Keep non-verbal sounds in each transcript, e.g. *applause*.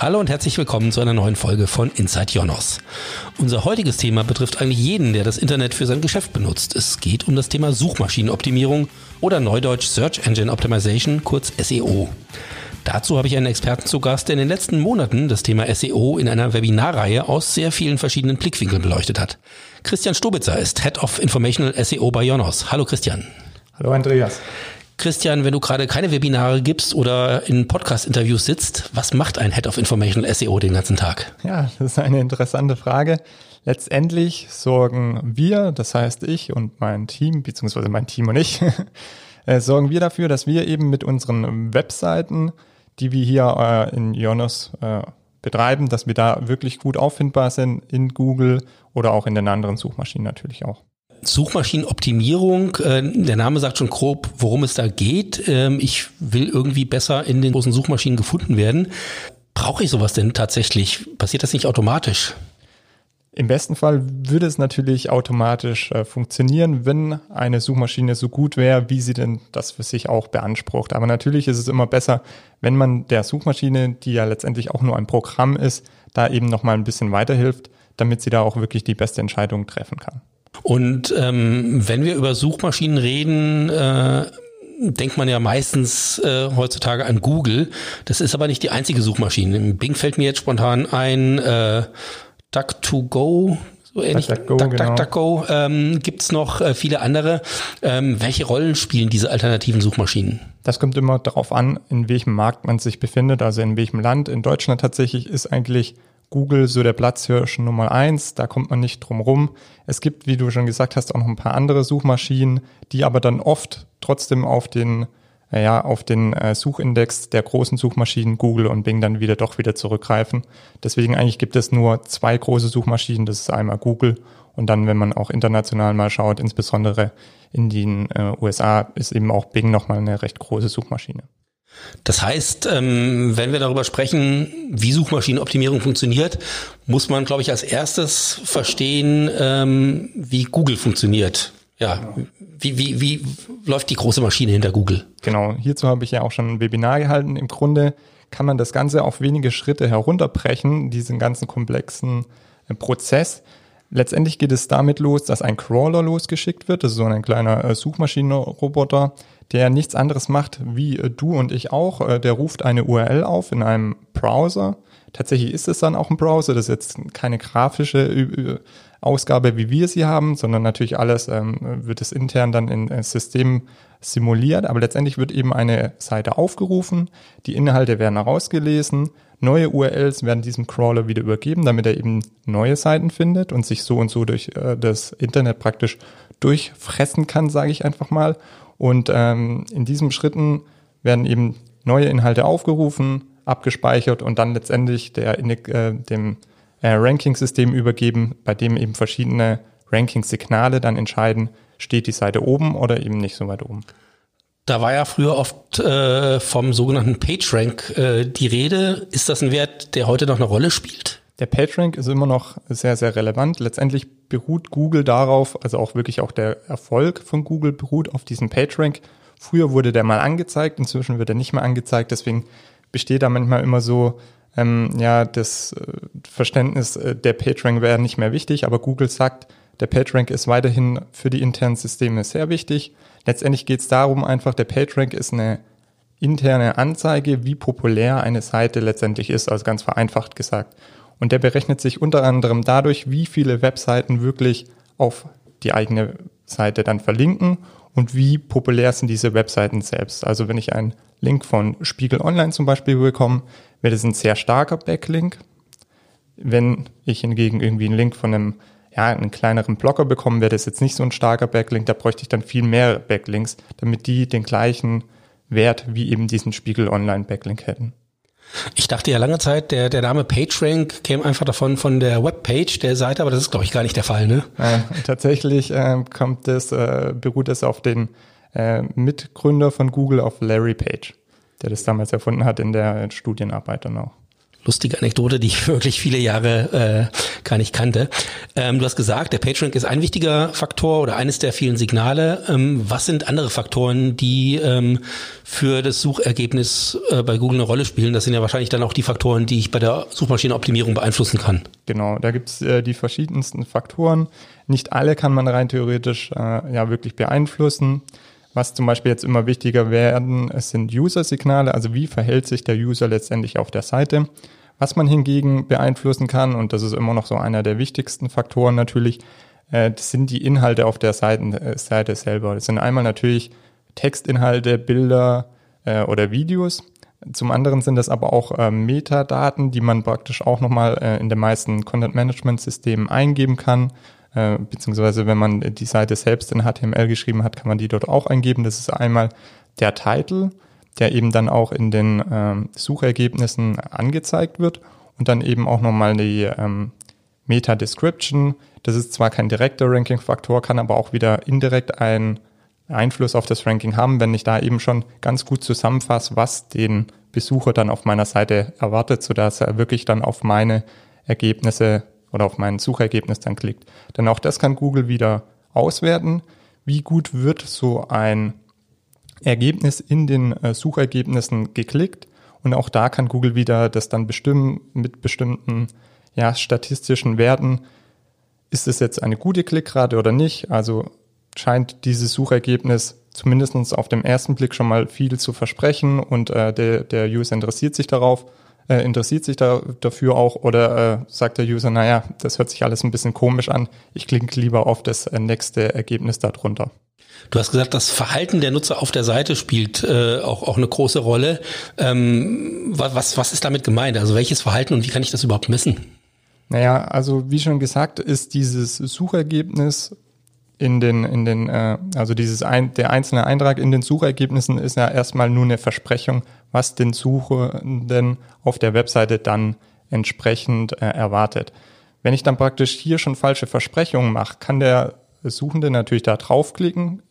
Hallo und herzlich willkommen zu einer neuen Folge von Inside Jonos. Unser heutiges Thema betrifft eigentlich jeden, der das Internet für sein Geschäft benutzt. Es geht um das Thema Suchmaschinenoptimierung oder neudeutsch Search Engine Optimization, kurz SEO. Dazu habe ich einen Experten zu Gast, der in den letzten Monaten das Thema SEO in einer Webinarreihe aus sehr vielen verschiedenen Blickwinkeln beleuchtet hat. Christian Stubitzer ist Head of Informational SEO bei Jonos. Hallo Christian. Hallo Andreas. Christian, wenn du gerade keine Webinare gibst oder in Podcast-Interviews sitzt, was macht ein Head of Informational SEO den ganzen Tag? Ja, das ist eine interessante Frage. Letztendlich sorgen wir, das heißt ich und mein Team, beziehungsweise mein Team und ich, *laughs* äh, sorgen wir dafür, dass wir eben mit unseren Webseiten, die wir hier äh, in Ionos äh, betreiben, dass wir da wirklich gut auffindbar sind in Google oder auch in den anderen Suchmaschinen natürlich auch. Suchmaschinenoptimierung, äh, der Name sagt schon grob, worum es da geht. Ähm, ich will irgendwie besser in den großen Suchmaschinen gefunden werden. Brauche ich sowas denn tatsächlich? Passiert das nicht automatisch? Im besten Fall würde es natürlich automatisch äh, funktionieren, wenn eine Suchmaschine so gut wäre, wie sie denn das für sich auch beansprucht. Aber natürlich ist es immer besser, wenn man der Suchmaschine, die ja letztendlich auch nur ein Programm ist, da eben nochmal ein bisschen weiterhilft, damit sie da auch wirklich die beste Entscheidung treffen kann. Und ähm, wenn wir über Suchmaschinen reden, äh, denkt man ja meistens äh, heutzutage an Google. Das ist aber nicht die einzige Suchmaschine. Im Bing fällt mir jetzt spontan ein äh, Duck2Go, so ähnlich. DuckDuckGo, Duck, genau. Ähm, Gibt es noch äh, viele andere? Ähm, welche Rollen spielen diese alternativen Suchmaschinen? Das kommt immer darauf an, in welchem Markt man sich befindet, also in welchem Land. In Deutschland tatsächlich ist eigentlich Google so der Platzhirsch Nummer eins, da kommt man nicht drum rum. Es gibt, wie du schon gesagt hast, auch noch ein paar andere Suchmaschinen, die aber dann oft trotzdem auf den ja, auf den äh, Suchindex der großen Suchmaschinen Google und Bing dann wieder doch wieder zurückgreifen. Deswegen eigentlich gibt es nur zwei große Suchmaschinen. Das ist einmal Google und dann, wenn man auch international mal schaut, insbesondere in den äh, USA, ist eben auch Bing nochmal eine recht große Suchmaschine. Das heißt, ähm, wenn wir darüber sprechen, wie Suchmaschinenoptimierung funktioniert, muss man, glaube ich, als erstes verstehen, ähm, wie Google funktioniert. Ja, wie, wie, wie läuft die große Maschine hinter Google? Genau, hierzu habe ich ja auch schon ein Webinar gehalten. Im Grunde kann man das Ganze auf wenige Schritte herunterbrechen, diesen ganzen komplexen äh, Prozess. Letztendlich geht es damit los, dass ein Crawler losgeschickt wird. Das ist so ein kleiner äh, Suchmaschinenroboter, der nichts anderes macht wie äh, du und ich auch. Äh, der ruft eine URL auf in einem Browser. Tatsächlich ist es dann auch ein Browser. Das ist jetzt keine grafische Ausgabe, wie wir sie haben, sondern natürlich alles ähm, wird es intern dann in äh, System simuliert. Aber letztendlich wird eben eine Seite aufgerufen. Die Inhalte werden herausgelesen Neue URLs werden diesem Crawler wieder übergeben, damit er eben neue Seiten findet und sich so und so durch äh, das Internet praktisch durchfressen kann, sage ich einfach mal. Und ähm, in diesen Schritten werden eben neue Inhalte aufgerufen, abgespeichert und dann letztendlich der, äh, dem äh, Ranking-System übergeben, bei dem eben verschiedene Ranking-Signale dann entscheiden, steht die Seite oben oder eben nicht so weit oben. Da war ja früher oft äh, vom sogenannten PageRank äh, die Rede. Ist das ein Wert, der heute noch eine Rolle spielt? Der PageRank ist immer noch sehr, sehr relevant. Letztendlich beruht Google darauf, also auch wirklich auch der Erfolg von Google beruht auf diesem PageRank. Früher wurde der mal angezeigt, inzwischen wird er nicht mehr angezeigt. Deswegen besteht da manchmal immer so, ähm, ja, das äh, Verständnis, äh, der PageRank wäre nicht mehr wichtig, aber Google sagt, der PageRank ist weiterhin für die internen Systeme sehr wichtig. Letztendlich geht es darum, einfach der PageRank ist eine interne Anzeige, wie populär eine Seite letztendlich ist, also ganz vereinfacht gesagt. Und der berechnet sich unter anderem dadurch, wie viele Webseiten wirklich auf die eigene Seite dann verlinken und wie populär sind diese Webseiten selbst. Also wenn ich einen Link von Spiegel Online zum Beispiel bekomme, wäre das ein sehr starker Backlink. Wenn ich hingegen irgendwie einen Link von einem ja, einen kleineren Blocker bekommen, wäre das jetzt nicht so ein starker Backlink. Da bräuchte ich dann viel mehr Backlinks, damit die den gleichen Wert wie eben diesen Spiegel Online Backlink hätten. Ich dachte ja lange Zeit, der, der Name PageRank käme einfach davon von der Webpage der Seite, aber das ist, glaube ich, gar nicht der Fall, ne? Äh, tatsächlich äh, kommt das, äh, beruht es auf den äh, Mitgründer von Google, auf Larry Page, der das damals erfunden hat in der Studienarbeit dann auch. Lustige Anekdote, die ich *laughs* wirklich viele Jahre äh, gar nicht kannte. Ähm, du hast gesagt, der PageRank ist ein wichtiger Faktor oder eines der vielen Signale. Ähm, was sind andere Faktoren, die ähm, für das Suchergebnis äh, bei Google eine Rolle spielen? Das sind ja wahrscheinlich dann auch die Faktoren, die ich bei der Suchmaschinenoptimierung beeinflussen kann. Genau, da gibt's äh, die verschiedensten Faktoren. Nicht alle kann man rein theoretisch äh, ja wirklich beeinflussen. Was zum Beispiel jetzt immer wichtiger werden, es sind User-Signale, also wie verhält sich der User letztendlich auf der Seite. Was man hingegen beeinflussen kann, und das ist immer noch so einer der wichtigsten Faktoren natürlich, äh, das sind die Inhalte auf der Seiten, äh, Seite selber. Das sind einmal natürlich Textinhalte, Bilder äh, oder Videos. Zum anderen sind das aber auch äh, Metadaten, die man praktisch auch nochmal äh, in den meisten Content-Management-Systemen eingeben kann. Äh, beziehungsweise wenn man die Seite selbst in HTML geschrieben hat, kann man die dort auch eingeben. Das ist einmal der Titel, der eben dann auch in den ähm, Suchergebnissen angezeigt wird und dann eben auch nochmal die ähm, Meta-Description. Das ist zwar kein direkter Ranking-Faktor, kann aber auch wieder indirekt einen Einfluss auf das Ranking haben, wenn ich da eben schon ganz gut zusammenfasse, was den Besucher dann auf meiner Seite erwartet, sodass er wirklich dann auf meine Ergebnisse oder auf mein Suchergebnis dann klickt. Denn auch das kann Google wieder auswerten. Wie gut wird so ein Ergebnis in den äh, Suchergebnissen geklickt? Und auch da kann Google wieder das dann bestimmen mit bestimmten ja, statistischen Werten. Ist es jetzt eine gute Klickrate oder nicht? Also scheint dieses Suchergebnis zumindest auf dem ersten Blick schon mal viel zu versprechen und äh, der, der User interessiert sich darauf äh, interessiert sich da, dafür auch oder äh, sagt der User, naja, das hört sich alles ein bisschen komisch an, ich klicke lieber auf das äh, nächste Ergebnis darunter. Du hast gesagt, das Verhalten der Nutzer auf der Seite spielt äh, auch, auch eine große Rolle. Ähm, was, was ist damit gemeint? Also welches Verhalten und wie kann ich das überhaupt messen? Naja, also wie schon gesagt, ist dieses Suchergebnis in den, in den, äh, also dieses ein, der einzelne Eintrag in den Suchergebnissen ist ja erstmal nur eine Versprechung, was den Suchenden auf der Webseite dann entsprechend äh, erwartet. Wenn ich dann praktisch hier schon falsche Versprechungen mache, kann der Suchende natürlich da draufklicken,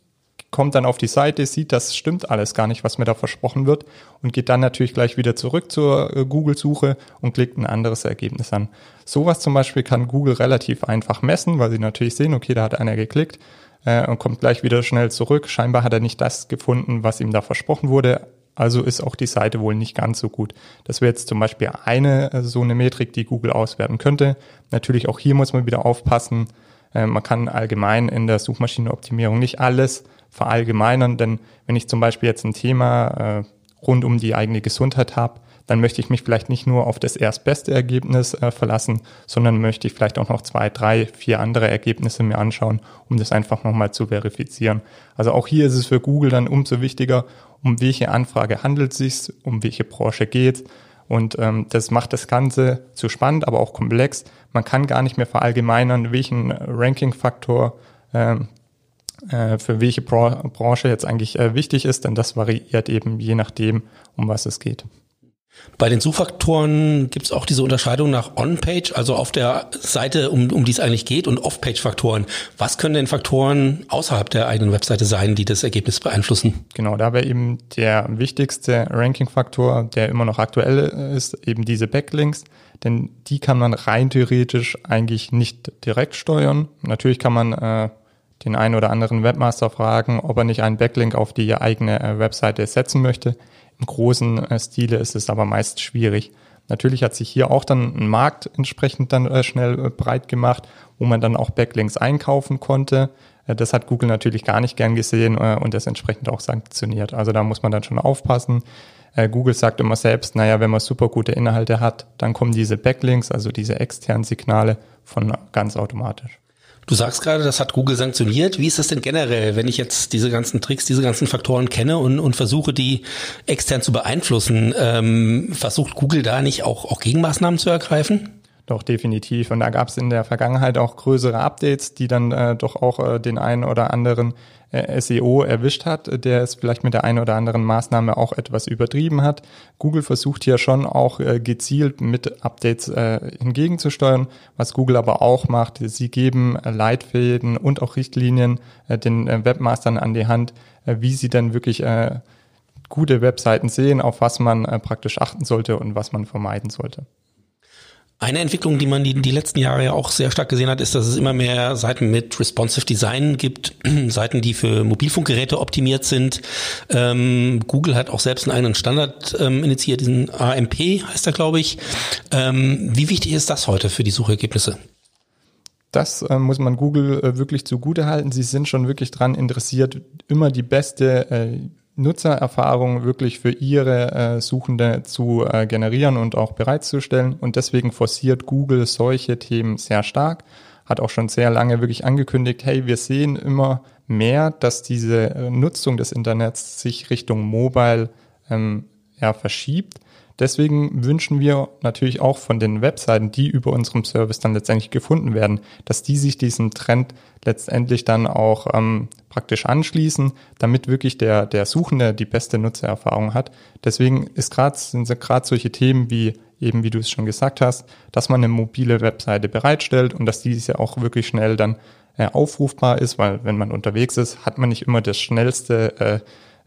kommt dann auf die Seite, sieht, das stimmt alles gar nicht, was mir da versprochen wird und geht dann natürlich gleich wieder zurück zur äh, Google-Suche und klickt ein anderes Ergebnis an. Sowas zum Beispiel kann Google relativ einfach messen, weil sie natürlich sehen, okay, da hat einer geklickt äh, und kommt gleich wieder schnell zurück. Scheinbar hat er nicht das gefunden, was ihm da versprochen wurde. Also ist auch die Seite wohl nicht ganz so gut. Das wäre jetzt zum Beispiel eine äh, so eine Metrik, die Google auswerten könnte. Natürlich auch hier muss man wieder aufpassen. Äh, man kann allgemein in der Suchmaschinenoptimierung nicht alles verallgemeinern, denn wenn ich zum Beispiel jetzt ein Thema äh, rund um die eigene Gesundheit habe, dann möchte ich mich vielleicht nicht nur auf das erstbeste Ergebnis äh, verlassen, sondern möchte ich vielleicht auch noch zwei, drei, vier andere Ergebnisse mir anschauen, um das einfach nochmal zu verifizieren. Also auch hier ist es für Google dann umso wichtiger, um welche Anfrage handelt es sich, um welche Branche geht und ähm, das macht das Ganze zu spannend, aber auch komplex. Man kann gar nicht mehr verallgemeinern, welchen Ranking-Faktor ähm, äh, für welche Branche jetzt eigentlich äh, wichtig ist, denn das variiert eben je nachdem, um was es geht. Bei den Suchfaktoren gibt es auch diese Unterscheidung nach On-Page, also auf der Seite, um, um die es eigentlich geht, und Off-Page-Faktoren. Was können denn Faktoren außerhalb der eigenen Webseite sein, die das Ergebnis beeinflussen? Genau, da wäre eben der wichtigste Ranking-Faktor, der immer noch aktuell ist, eben diese Backlinks. Denn die kann man rein theoretisch eigentlich nicht direkt steuern. Natürlich kann man äh, den einen oder anderen Webmaster fragen, ob er nicht einen Backlink auf die eigene äh, Webseite setzen möchte. Im großen äh, Stile ist es aber meist schwierig. Natürlich hat sich hier auch dann ein Markt entsprechend dann äh, schnell breit gemacht, wo man dann auch Backlinks einkaufen konnte. Das hat Google natürlich gar nicht gern gesehen und das entsprechend auch sanktioniert. Also da muss man dann schon aufpassen. Google sagt immer selbst, naja, wenn man super gute Inhalte hat, dann kommen diese Backlinks, also diese externen Signale von ganz automatisch. Du sagst gerade, das hat Google sanktioniert. Wie ist das denn generell, wenn ich jetzt diese ganzen Tricks, diese ganzen Faktoren kenne und, und versuche, die extern zu beeinflussen? Ähm, versucht Google da nicht auch, auch Gegenmaßnahmen zu ergreifen? Doch, definitiv. Und da gab es in der Vergangenheit auch größere Updates, die dann äh, doch auch äh, den einen oder anderen äh, SEO erwischt hat, der es vielleicht mit der einen oder anderen Maßnahme auch etwas übertrieben hat. Google versucht hier schon auch äh, gezielt mit Updates äh, hingegenzusteuern. Was Google aber auch macht, sie geben äh, Leitfäden und auch Richtlinien äh, den äh, Webmastern an die Hand, wie sie dann wirklich gute Webseiten sehen, auf was man äh, praktisch achten sollte und was man vermeiden sollte. Eine Entwicklung, die man die, die letzten Jahre ja auch sehr stark gesehen hat, ist, dass es immer mehr Seiten mit responsive Design gibt, *clears throat* Seiten, die für Mobilfunkgeräte optimiert sind. Ähm, Google hat auch selbst einen eigenen Standard ähm, initiiert, diesen AMP heißt er, glaube ich. Ähm, wie wichtig ist das heute für die Suchergebnisse? Das äh, muss man Google äh, wirklich zugute halten. Sie sind schon wirklich dran interessiert, immer die beste äh, Nutzererfahrung wirklich für ihre äh, Suchende zu äh, generieren und auch bereitzustellen. Und deswegen forciert Google solche Themen sehr stark. Hat auch schon sehr lange wirklich angekündigt, hey, wir sehen immer mehr, dass diese äh, Nutzung des Internets sich Richtung Mobile ähm, ja, verschiebt. Deswegen wünschen wir natürlich auch von den Webseiten, die über unserem Service dann letztendlich gefunden werden, dass die sich diesem Trend letztendlich dann auch ähm, praktisch anschließen, damit wirklich der, der Suchende die beste Nutzererfahrung hat. Deswegen ist grad, sind gerade solche Themen wie eben, wie du es schon gesagt hast, dass man eine mobile Webseite bereitstellt und dass diese auch wirklich schnell dann äh, aufrufbar ist, weil wenn man unterwegs ist, hat man nicht immer das schnellste äh,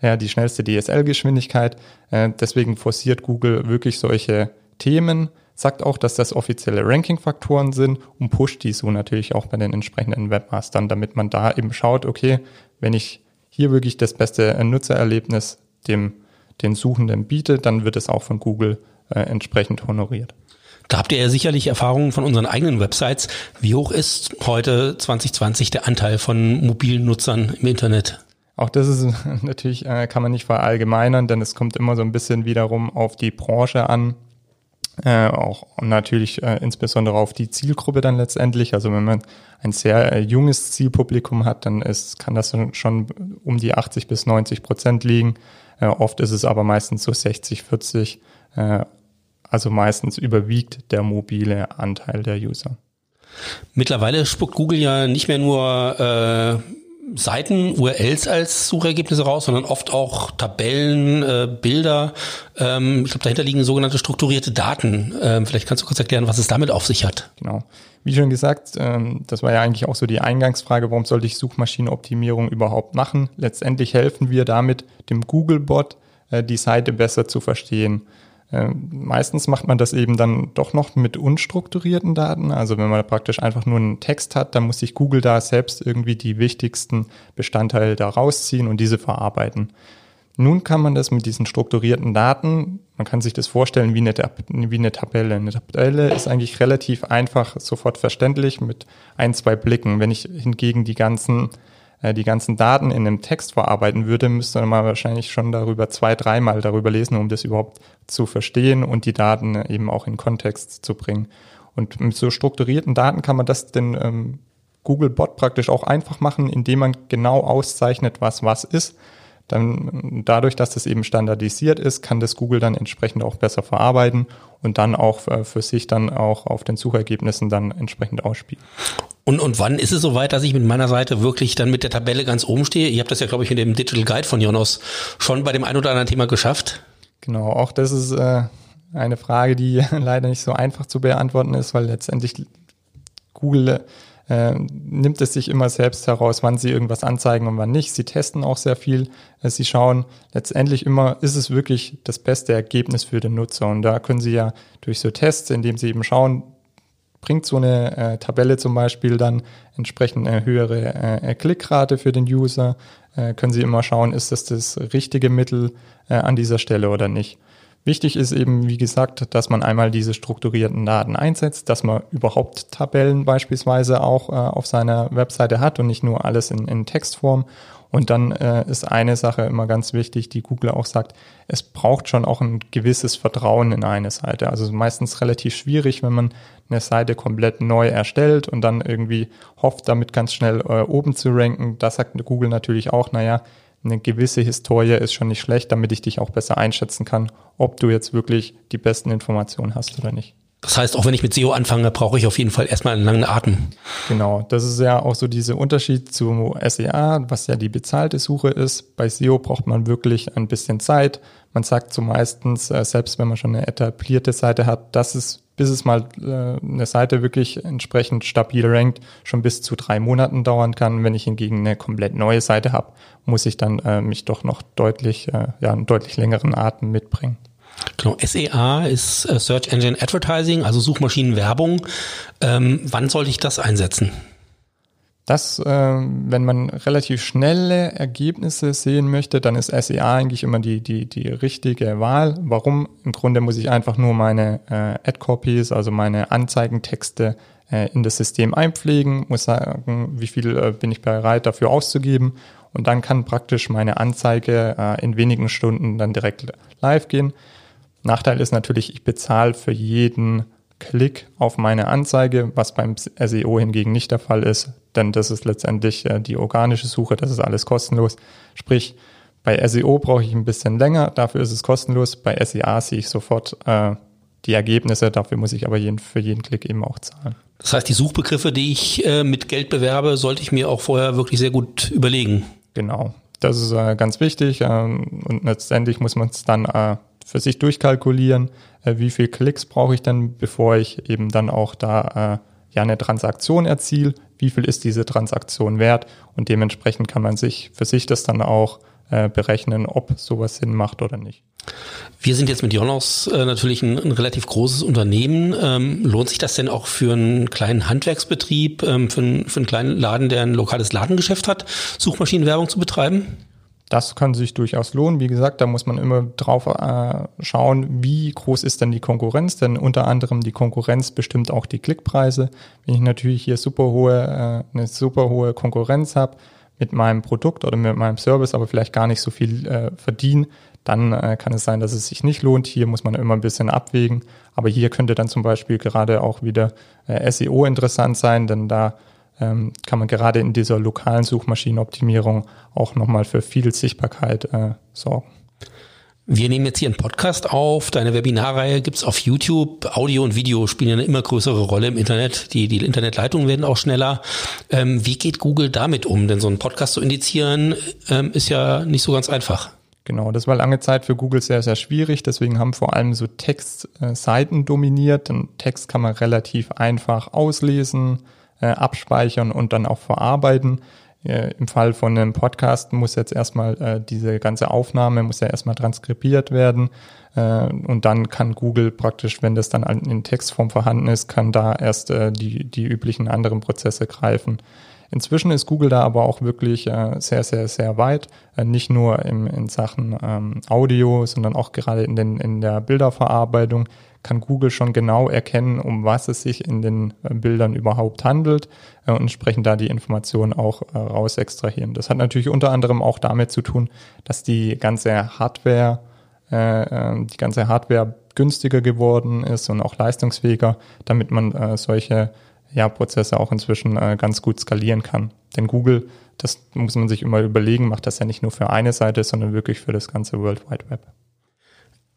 ja, die schnellste DSL-Geschwindigkeit. Äh, deswegen forciert Google wirklich solche Themen, sagt auch, dass das offizielle Ranking-Faktoren sind und pusht die so natürlich auch bei den entsprechenden Webmastern, damit man da eben schaut, okay, wenn ich hier wirklich das beste Nutzererlebnis dem den Suchenden biete, dann wird es auch von Google äh, entsprechend honoriert. Da habt ihr ja sicherlich Erfahrungen von unseren eigenen Websites. Wie hoch ist heute 2020 der Anteil von mobilen Nutzern im Internet? Auch das ist *laughs* natürlich, äh, kann man nicht verallgemeinern, denn es kommt immer so ein bisschen wiederum auf die Branche an. Äh, auch natürlich äh, insbesondere auf die Zielgruppe dann letztendlich. Also wenn man ein sehr äh, junges Zielpublikum hat, dann ist, kann das schon um die 80 bis 90 Prozent liegen. Äh, oft ist es aber meistens so 60, 40. Äh, also meistens überwiegt der mobile Anteil der User. Mittlerweile spuckt Google ja nicht mehr nur äh, Seiten, URLs als Suchergebnisse raus, sondern oft auch Tabellen, äh, Bilder. Ähm, ich glaube, dahinter liegen sogenannte strukturierte Daten. Ähm, vielleicht kannst du kurz erklären, was es damit auf sich hat. Genau. Wie schon gesagt, ähm, das war ja eigentlich auch so die Eingangsfrage, warum sollte ich Suchmaschinenoptimierung überhaupt machen? Letztendlich helfen wir damit dem Googlebot, äh, die Seite besser zu verstehen. Ähm, meistens macht man das eben dann doch noch mit unstrukturierten Daten. Also wenn man praktisch einfach nur einen Text hat, dann muss sich Google da selbst irgendwie die wichtigsten Bestandteile da rausziehen und diese verarbeiten. Nun kann man das mit diesen strukturierten Daten, man kann sich das vorstellen wie eine, wie eine Tabelle. Eine Tabelle ist eigentlich relativ einfach, sofort verständlich mit ein, zwei Blicken. Wenn ich hingegen die ganzen äh, die ganzen Daten in einem Text verarbeiten würde, müsste man wahrscheinlich schon darüber zwei, dreimal darüber lesen, um das überhaupt zu verstehen und die Daten eben auch in Kontext zu bringen. Und mit so strukturierten Daten kann man das den ähm, Google Bot praktisch auch einfach machen, indem man genau auszeichnet, was was ist. Dann dadurch, dass das eben standardisiert ist, kann das Google dann entsprechend auch besser verarbeiten und dann auch äh, für sich dann auch auf den Suchergebnissen dann entsprechend ausspielen. Und, und wann ist es soweit, dass ich mit meiner Seite wirklich dann mit der Tabelle ganz oben stehe? Ihr habt das ja, glaube ich, in dem Digital Guide von Jonas schon bei dem ein oder anderen Thema geschafft. Genau, auch das ist äh, eine Frage, die *laughs* leider nicht so einfach zu beantworten ist, weil letztendlich Google äh, nimmt es sich immer selbst heraus, wann sie irgendwas anzeigen und wann nicht. Sie testen auch sehr viel. Äh, sie schauen letztendlich immer, ist es wirklich das beste Ergebnis für den Nutzer? Und da können Sie ja durch so Tests, indem Sie eben schauen, bringt so eine äh, Tabelle zum Beispiel dann entsprechend eine höhere äh, Klickrate für den User. Äh, können Sie immer schauen, ist das das richtige Mittel äh, an dieser Stelle oder nicht. Wichtig ist eben, wie gesagt, dass man einmal diese strukturierten Daten einsetzt, dass man überhaupt Tabellen beispielsweise auch äh, auf seiner Webseite hat und nicht nur alles in, in Textform und dann äh, ist eine Sache immer ganz wichtig, die Google auch sagt, es braucht schon auch ein gewisses Vertrauen in eine Seite. Also meistens relativ schwierig, wenn man eine Seite komplett neu erstellt und dann irgendwie hofft, damit ganz schnell äh, oben zu ranken. Da sagt Google natürlich auch, naja, eine gewisse Historie ist schon nicht schlecht, damit ich dich auch besser einschätzen kann, ob du jetzt wirklich die besten Informationen hast oder nicht. Das heißt, auch wenn ich mit SEO anfange, brauche ich auf jeden Fall erstmal einen langen Atem. Genau, das ist ja auch so dieser Unterschied zu SEA, was ja die bezahlte Suche ist. Bei SEO braucht man wirklich ein bisschen Zeit. Man sagt so meistens, äh, selbst wenn man schon eine etablierte Seite hat, dass es, bis es mal äh, eine Seite wirklich entsprechend stabil rankt, schon bis zu drei Monaten dauern kann. Wenn ich hingegen eine komplett neue Seite habe, muss ich dann äh, mich doch noch deutlich, ja, einen deutlich längeren Atem mitbringen. Genau, SEA ist äh, Search Engine Advertising, also Suchmaschinenwerbung. Ähm, wann sollte ich das einsetzen? Das, äh, wenn man relativ schnelle Ergebnisse sehen möchte, dann ist SEA eigentlich immer die, die, die richtige Wahl. Warum? Im Grunde muss ich einfach nur meine äh, Ad-Copies, also meine Anzeigentexte äh, in das System einpflegen, muss sagen, wie viel äh, bin ich bereit dafür auszugeben und dann kann praktisch meine Anzeige äh, in wenigen Stunden dann direkt live gehen. Nachteil ist natürlich, ich bezahle für jeden Klick auf meine Anzeige, was beim SEO hingegen nicht der Fall ist, denn das ist letztendlich äh, die organische Suche, das ist alles kostenlos. Sprich, bei SEO brauche ich ein bisschen länger, dafür ist es kostenlos. Bei SEA sehe ich sofort äh, die Ergebnisse, dafür muss ich aber jeden, für jeden Klick eben auch zahlen. Das heißt, die Suchbegriffe, die ich äh, mit Geld bewerbe, sollte ich mir auch vorher wirklich sehr gut überlegen. Genau, das ist äh, ganz wichtig ähm, und letztendlich muss man es dann äh, für sich durchkalkulieren, äh, wie viel Klicks brauche ich denn, bevor ich eben dann auch da äh, ja eine Transaktion erziele, wie viel ist diese Transaktion wert und dementsprechend kann man sich für sich das dann auch äh, berechnen, ob sowas Sinn macht oder nicht. Wir sind jetzt mit Jonos äh, natürlich ein, ein, relativ großes Unternehmen. Ähm, lohnt sich das denn auch für einen kleinen Handwerksbetrieb, ähm, für, einen, für einen kleinen Laden, der ein lokales Ladengeschäft hat, Suchmaschinenwerbung zu betreiben? Das kann sich durchaus lohnen. Wie gesagt, da muss man immer drauf äh, schauen, wie groß ist denn die Konkurrenz, denn unter anderem die Konkurrenz bestimmt auch die Klickpreise. Wenn ich natürlich hier super hohe, äh, eine super hohe Konkurrenz habe mit meinem Produkt oder mit meinem Service, aber vielleicht gar nicht so viel äh, verdiene, dann äh, kann es sein, dass es sich nicht lohnt. Hier muss man immer ein bisschen abwägen. Aber hier könnte dann zum Beispiel gerade auch wieder äh, SEO interessant sein, denn da ähm, kann man gerade in dieser lokalen Suchmaschinenoptimierung auch nochmal für viel Sichtbarkeit äh, sorgen. Wir nehmen jetzt hier einen Podcast auf. Deine Webinarreihe gibt's auf YouTube. Audio und Video spielen eine immer größere Rolle im Internet. Die, die Internetleitungen werden auch schneller. Ähm, wie geht Google damit um? Denn so einen Podcast zu indizieren ähm, ist ja nicht so ganz einfach. Genau, das war lange Zeit für Google sehr, sehr schwierig. Deswegen haben vor allem so Textseiten dominiert. Den Text kann man relativ einfach auslesen äh, abspeichern und dann auch verarbeiten. Äh, Im Fall von einem Podcast muss jetzt erstmal äh, diese ganze Aufnahme muss ja erstmal transkribiert werden äh, und dann kann Google praktisch, wenn das dann in Textform vorhanden ist, kann da erst äh, die, die üblichen anderen Prozesse greifen. Inzwischen ist Google da aber auch wirklich äh, sehr, sehr, sehr weit. Äh, nicht nur im, in Sachen ähm, Audio, sondern auch gerade in, den, in der Bilderverarbeitung kann Google schon genau erkennen, um was es sich in den äh, Bildern überhaupt handelt äh, und entsprechend da die Informationen auch äh, raus extrahieren. Das hat natürlich unter anderem auch damit zu tun, dass die ganze Hardware, äh, die ganze Hardware günstiger geworden ist und auch leistungsfähiger, damit man solche ja, Prozesse auch inzwischen äh, ganz gut skalieren kann. Denn Google, das muss man sich immer überlegen, macht das ja nicht nur für eine Seite, sondern wirklich für das ganze World Wide Web.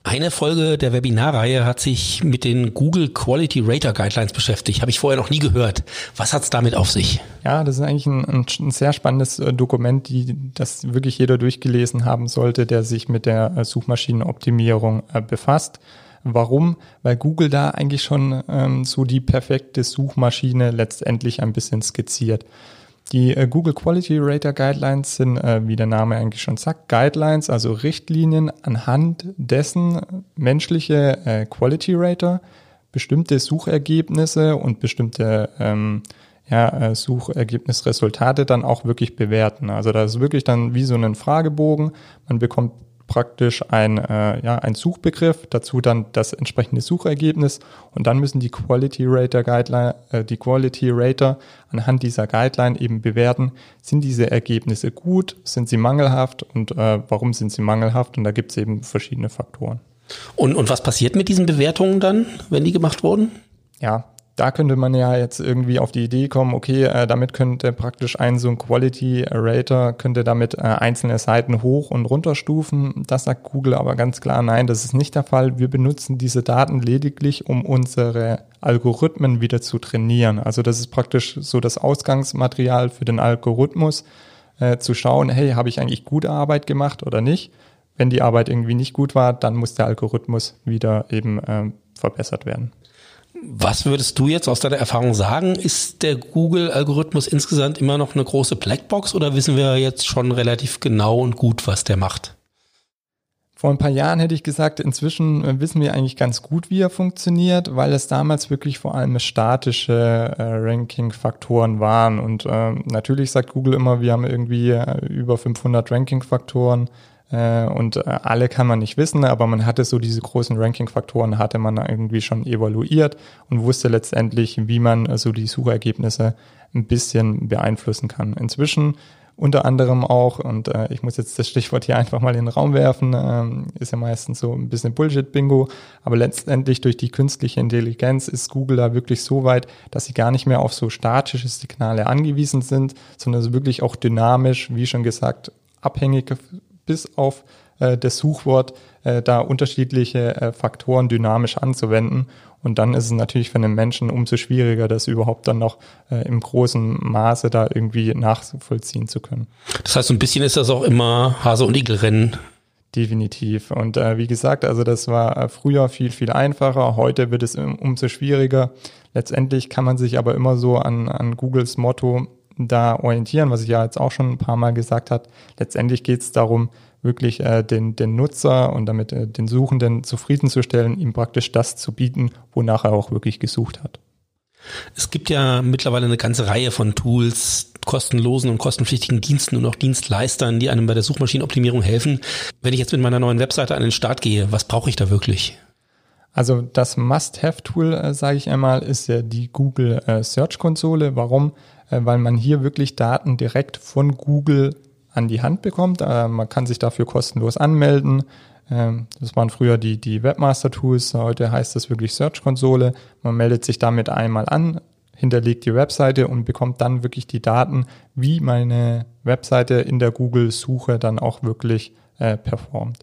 Eine Folge der Webinarreihe hat sich mit den Google Quality Rater Guidelines beschäftigt. Habe ich vorher noch nie gehört. Was hat es damit auf sich? Ja, das ist eigentlich ein, ein, ein sehr spannendes äh, Dokument, die, das wirklich jeder durchgelesen haben sollte, der sich mit der äh, Suchmaschinenoptimierung äh, befasst. Warum? Weil Google da eigentlich schon ähm, so die perfekte Suchmaschine letztendlich ein bisschen skizziert. Die äh, Google Quality Rater Guidelines sind, äh, wie der Name eigentlich schon sagt, Guidelines, also Richtlinien, anhand dessen menschliche äh, Quality Rater bestimmte Suchergebnisse und bestimmte ähm, ja, äh, Suchergebnisresultate dann auch wirklich bewerten. Also das ist wirklich dann wie so ein Fragebogen. Man bekommt praktisch ein, äh, ja, ein Suchbegriff, dazu dann das entsprechende Suchergebnis und dann müssen die Quality Rater Guideline, äh, die Quality Rater anhand dieser Guideline eben bewerten, sind diese Ergebnisse gut, sind sie mangelhaft und äh, warum sind sie mangelhaft und da gibt es eben verschiedene Faktoren. Und, und was passiert mit diesen Bewertungen dann, wenn die gemacht wurden? Ja, da könnte man ja jetzt irgendwie auf die Idee kommen, okay, äh, damit könnte praktisch ein so ein Quality Rater, könnte damit äh, einzelne Seiten hoch und runter stufen. Das sagt Google aber ganz klar, nein, das ist nicht der Fall. Wir benutzen diese Daten lediglich, um unsere Algorithmen wieder zu trainieren. Also das ist praktisch so das Ausgangsmaterial für den Algorithmus, äh, zu schauen, hey, habe ich eigentlich gute Arbeit gemacht oder nicht? Wenn die Arbeit irgendwie nicht gut war, dann muss der Algorithmus wieder eben äh, verbessert werden. Was würdest du jetzt aus deiner Erfahrung sagen? Ist der Google-Algorithmus insgesamt immer noch eine große Blackbox oder wissen wir jetzt schon relativ genau und gut, was der macht? Vor ein paar Jahren hätte ich gesagt, inzwischen wissen wir eigentlich ganz gut, wie er funktioniert, weil es damals wirklich vor allem statische äh, Ranking-Faktoren waren. Und äh, natürlich sagt Google immer, wir haben irgendwie äh, über 500 Ranking-Faktoren und äh, alle kann man nicht wissen, aber man hatte so diese großen Ranking-Faktoren, hatte man irgendwie schon evaluiert und wusste letztendlich, wie man äh, so die Suchergebnisse ein bisschen beeinflussen kann. Inzwischen unter anderem auch, und äh, ich muss jetzt das Stichwort hier einfach mal in den Raum werfen, ähm, ist ja meistens so ein bisschen Bullshit-Bingo, aber letztendlich durch die künstliche Intelligenz ist Google da wirklich so weit, dass sie gar nicht mehr auf so statische Signale angewiesen sind, sondern wirklich auch dynamisch, wie schon gesagt, abhängig bis auf äh, das Suchwort äh, da unterschiedliche äh, Faktoren dynamisch anzuwenden. Und dann ist es natürlich für einen Menschen umso schwieriger, das überhaupt dann noch äh, im großen Maße da irgendwie nachvollziehen zu können. Das heißt, so ein bisschen ist das auch immer Hase- und Igelrennen. Definitiv. Und äh, wie gesagt, also das war äh, früher viel, viel einfacher. Heute wird es um, umso schwieriger. Letztendlich kann man sich aber immer so an, an Googles Motto da orientieren, was ich ja jetzt auch schon ein paar Mal gesagt habe. Letztendlich geht es darum, wirklich äh, den, den Nutzer und damit äh, den Suchenden zufriedenzustellen, ihm praktisch das zu bieten, wonach er auch wirklich gesucht hat. Es gibt ja mittlerweile eine ganze Reihe von Tools, kostenlosen und kostenpflichtigen Diensten und auch Dienstleistern, die einem bei der Suchmaschinenoptimierung helfen. Wenn ich jetzt mit meiner neuen Webseite an den Start gehe, was brauche ich da wirklich? Also das Must-Have-Tool, äh, sage ich einmal, ist ja die Google äh, Search Konsole. Warum? Äh, weil man hier wirklich Daten direkt von Google an die Hand bekommt. Äh, man kann sich dafür kostenlos anmelden. Ähm, das waren früher die, die Webmaster-Tools, heute heißt das wirklich Search-Konsole. Man meldet sich damit einmal an, hinterlegt die Webseite und bekommt dann wirklich die Daten, wie meine Webseite in der Google-Suche dann auch wirklich äh, performt.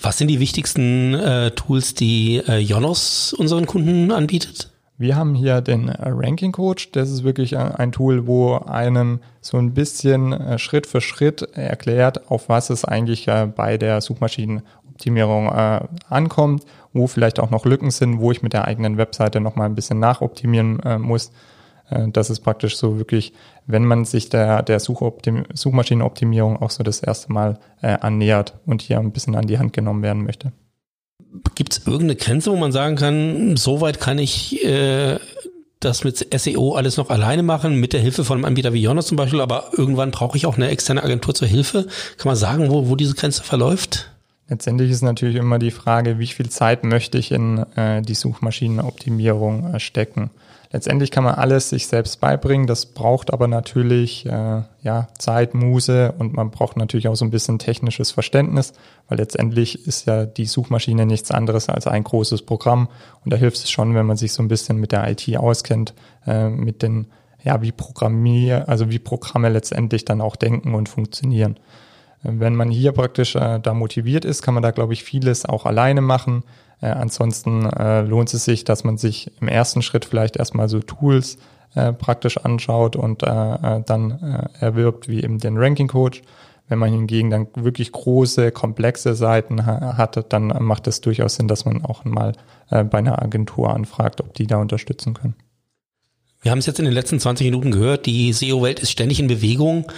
Was sind die wichtigsten äh, Tools, die äh, Jonos unseren Kunden anbietet? Wir haben hier den äh, Ranking Coach. Das ist wirklich ein Tool, wo einem so ein bisschen äh, Schritt für Schritt erklärt, auf was es eigentlich äh, bei der Suchmaschinenoptimierung ankommt, wo vielleicht auch noch Lücken sind, wo ich mit der eigenen Webseite noch mal ein bisschen nachoptimieren muss. Das ist praktisch so wirklich, wenn man sich der, der Suchmaschinenoptimierung auch so das erste Mal annähert und hier ein bisschen an die Hand genommen werden möchte. Gibt es irgendeine Grenze, wo man sagen kann, soweit kann ich äh, das mit SEO alles noch alleine machen, mit der Hilfe von einem Anbieter wie Jonas zum Beispiel, aber irgendwann brauche ich auch eine externe Agentur zur Hilfe. Kann man sagen, wo, wo diese Grenze verläuft? Letztendlich ist natürlich immer die Frage, wie viel Zeit möchte ich in äh, die Suchmaschinenoptimierung äh, stecken letztendlich kann man alles sich selbst beibringen. Das braucht aber natürlich äh, ja, Zeit, Muse und man braucht natürlich auch so ein bisschen technisches Verständnis, weil letztendlich ist ja die Suchmaschine nichts anderes als ein großes Programm. Und da hilft es schon, wenn man sich so ein bisschen mit der IT auskennt, äh, mit den, ja, wie Programmier, also wie Programme letztendlich dann auch denken und funktionieren. Wenn man hier praktisch äh, da motiviert ist, kann man da, glaube ich, vieles auch alleine machen. Äh, ansonsten äh, lohnt es sich, dass man sich im ersten Schritt vielleicht erstmal so Tools äh, praktisch anschaut und äh, äh dann äh, erwirbt, wie eben den Ranking Coach. Wenn man hingegen dann wirklich große, komplexe Seiten ha hat, dann macht es durchaus Sinn, dass man auch mal bei einer Agentur anfragt, ob die da unterstützen können. Wir haben es jetzt in den letzten 20 Minuten gehört, die SEO-Welt ist ständig in Bewegung.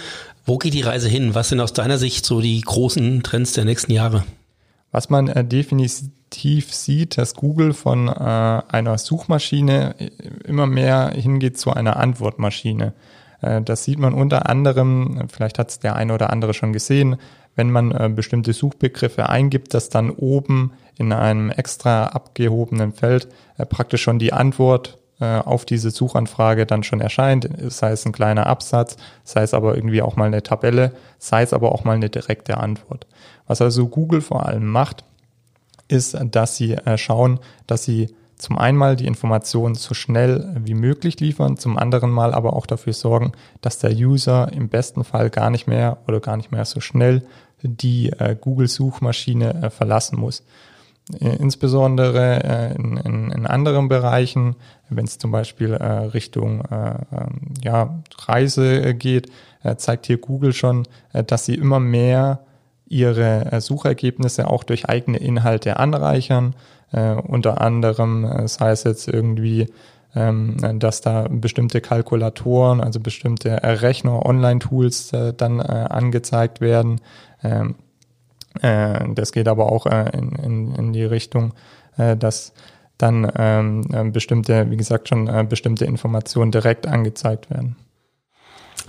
Wo geht die Reise hin? Was sind aus deiner Sicht so die großen Trends der nächsten Jahre? Was man äh, definitiv sieht, dass Google von äh, einer Suchmaschine äh, immer mehr hingeht zu einer Antwortmaschine. Äh, das sieht man unter anderem, vielleicht hat es der eine oder andere schon gesehen, wenn man äh, bestimmte Suchbegriffe eingibt, dass dann oben in einem extra abgehobenen Feld äh, praktisch schon die Antwort auf diese Suchanfrage dann schon erscheint, sei es ein kleiner Absatz, sei es aber irgendwie auch mal eine Tabelle, sei es aber auch mal eine direkte Antwort. Was also Google vor allem macht, ist, dass sie äh, schauen, dass sie zum einen mal die Informationen so schnell wie möglich liefern, zum anderen mal aber auch dafür sorgen, dass der User im besten Fall gar nicht mehr oder gar nicht mehr so schnell die äh, Google-Suchmaschine äh, verlassen muss. Äh, insbesondere äh, in, in, in, anderen Bereichen, wenn es zum Beispiel äh, Richtung äh, ähm, ja, Reise geht, zeigt hier Google schon, dass sie immer mehr ihre Suchergebnisse auch durch eigene Inhalte anreichern unter anderem, sei es jetzt irgendwie, ähm, dass da bestimmte Kalkulatoren, also bestimmte Rechner, Online-Tools dann angezeigt werden. Äh, das geht aber auch äh, in, in, in die Richtung, äh, dass dann ähm, bestimmte, wie gesagt, schon bestimmte Informationen direkt angezeigt werden.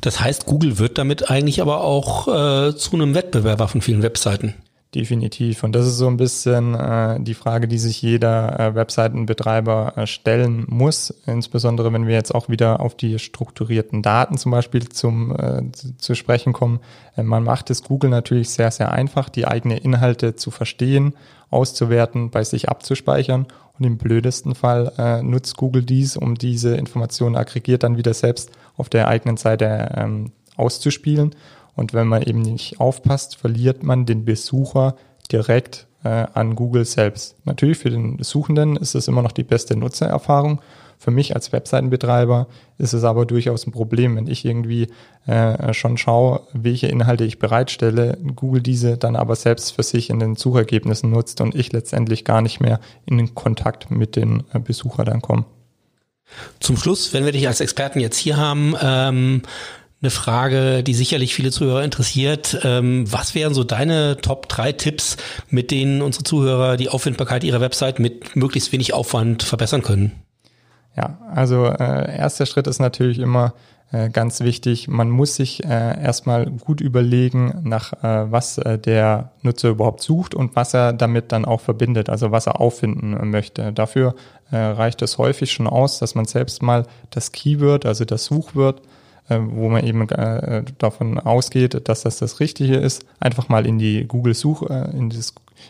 Das heißt, Google wird damit eigentlich aber auch äh, zu einem Wettbewerber von vielen Webseiten. Definitiv. Und das ist so ein bisschen äh, die Frage, die sich jeder äh, Webseitenbetreiber äh, stellen muss. Insbesondere wenn wir jetzt auch wieder auf die strukturierten Daten zum Beispiel zum, äh, zu, zu sprechen kommen. Äh, man macht es Google natürlich sehr, sehr einfach, die eigenen Inhalte zu verstehen, auszuwerten, bei sich abzuspeichern. Und im blödesten Fall äh, nutzt Google dies, um diese Informationen aggregiert dann wieder selbst auf der eigenen Seite ähm, auszuspielen. Und wenn man eben nicht aufpasst, verliert man den Besucher direkt äh, an Google selbst. Natürlich für den Suchenden ist es immer noch die beste Nutzererfahrung. Für mich als Webseitenbetreiber ist es aber durchaus ein Problem, wenn ich irgendwie äh, schon schaue, welche Inhalte ich bereitstelle, Google diese dann aber selbst für sich in den Suchergebnissen nutzt und ich letztendlich gar nicht mehr in den Kontakt mit den äh, Besucher dann komme. Zum Schluss, wenn wir dich als Experten jetzt hier haben, ähm, eine Frage, die sicherlich viele Zuhörer interessiert. Ähm, was wären so deine Top 3 Tipps, mit denen unsere Zuhörer die Auffindbarkeit ihrer Website mit möglichst wenig Aufwand verbessern können? Ja, also äh, erster Schritt ist natürlich immer äh, ganz wichtig. Man muss sich äh, erstmal gut überlegen, nach äh, was äh, der Nutzer überhaupt sucht und was er damit dann auch verbindet, also was er auffinden möchte. Dafür äh, reicht es häufig schon aus, dass man selbst mal das Keyword, also das Suchwort, äh, wo man eben äh, davon ausgeht, dass das das Richtige ist, einfach mal in die Google-Suche, äh, in,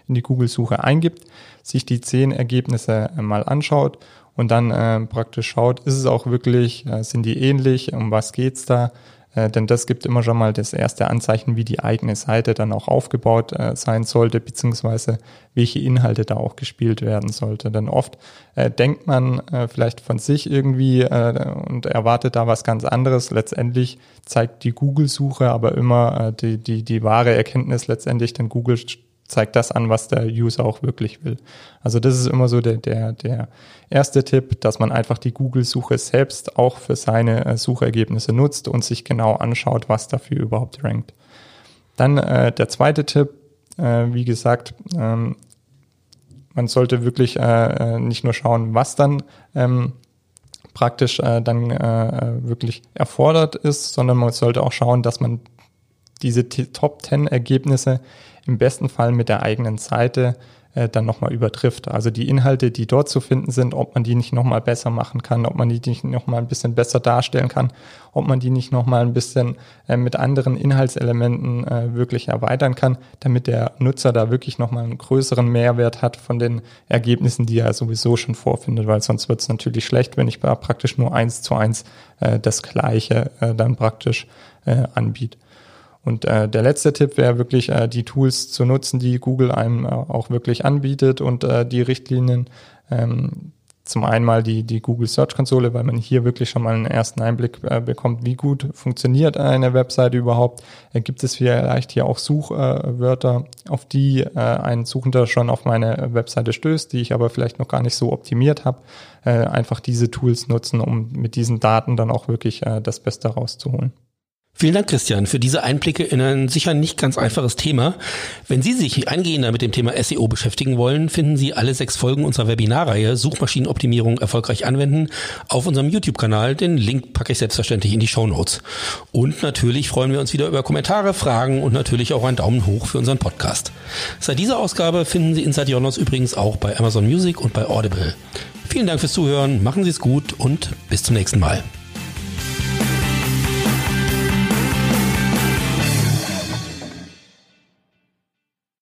in die Google-Suche eingibt, sich die zehn Ergebnisse mal anschaut und dann äh, praktisch schaut, ist es auch wirklich, äh, sind die ähnlich, um was geht's da äh, denn das gibt immer schon mal das erste Anzeichen, wie die eigene Seite dann auch aufgebaut äh, sein sollte, beziehungsweise welche Inhalte da auch gespielt werden sollte. Denn oft äh, denkt man äh, vielleicht von sich irgendwie äh, und erwartet da was ganz anderes. Letztendlich zeigt die Google-Suche aber immer die, die, die wahre Erkenntnis letztendlich, denn Google zeigt das an, was der User auch wirklich will. Also das ist immer so der, der, der erste Tipp, dass man einfach die Google-Suche selbst auch für seine äh, Suchergebnisse nutzt und sich genau anschaut, was dafür überhaupt rankt. Dann äh, der zweite Tipp, äh, wie gesagt, ähm, man sollte wirklich äh, äh nicht nur schauen, was dann ähm, praktisch äh, dann äh, wirklich erfordert ist, sondern man sollte auch schauen, dass man diese Top 10 Ergebnisse im besten Fall mit der eigenen Seite äh, dann nochmal übertrifft. Also die Inhalte, die dort zu finden sind, ob man die nicht nochmal besser machen kann, ob man die nicht nochmal ein bisschen besser darstellen kann, ob man die nicht nochmal ein bisschen äh, mit anderen Inhaltselementen äh, wirklich erweitern kann, damit der Nutzer da wirklich nochmal einen größeren Mehrwert hat von den Ergebnissen, die er sowieso schon vorfindet, weil sonst wird es natürlich schlecht, wenn ich praktisch nur eins zu eins äh, das Gleiche äh, dann praktisch äh, anbiete. Und äh, der letzte Tipp wäre wirklich, äh, die Tools zu nutzen, die Google einem äh, auch wirklich anbietet und äh, die Richtlinien. Ähm, zum einen mal die, die Google Search Konsole, weil man hier wirklich schon mal einen ersten Einblick äh, bekommt, wie gut funktioniert eine Webseite überhaupt. Äh, gibt es vielleicht hier auch Suchwörter, äh, auf die äh, ein Suchender schon auf meine Webseite stößt, die ich aber vielleicht noch gar nicht so optimiert habe. Äh, einfach diese Tools nutzen, um mit diesen Daten dann auch wirklich äh, das Beste rauszuholen. Vielen Dank, Christian, für diese Einblicke in ein sicher nicht ganz einfaches Thema. Wenn Sie sich eingehender mit dem Thema SEO beschäftigen wollen, finden Sie alle sechs Folgen unserer Webinarreihe Suchmaschinenoptimierung erfolgreich anwenden auf unserem YouTube-Kanal. Den Link packe ich selbstverständlich in die Show Notes. Und natürlich freuen wir uns wieder über Kommentare, Fragen und natürlich auch einen Daumen hoch für unseren Podcast. Seit dieser Ausgabe finden Sie Inside Jonas übrigens auch bei Amazon Music und bei Audible. Vielen Dank fürs Zuhören, machen Sie es gut und bis zum nächsten Mal.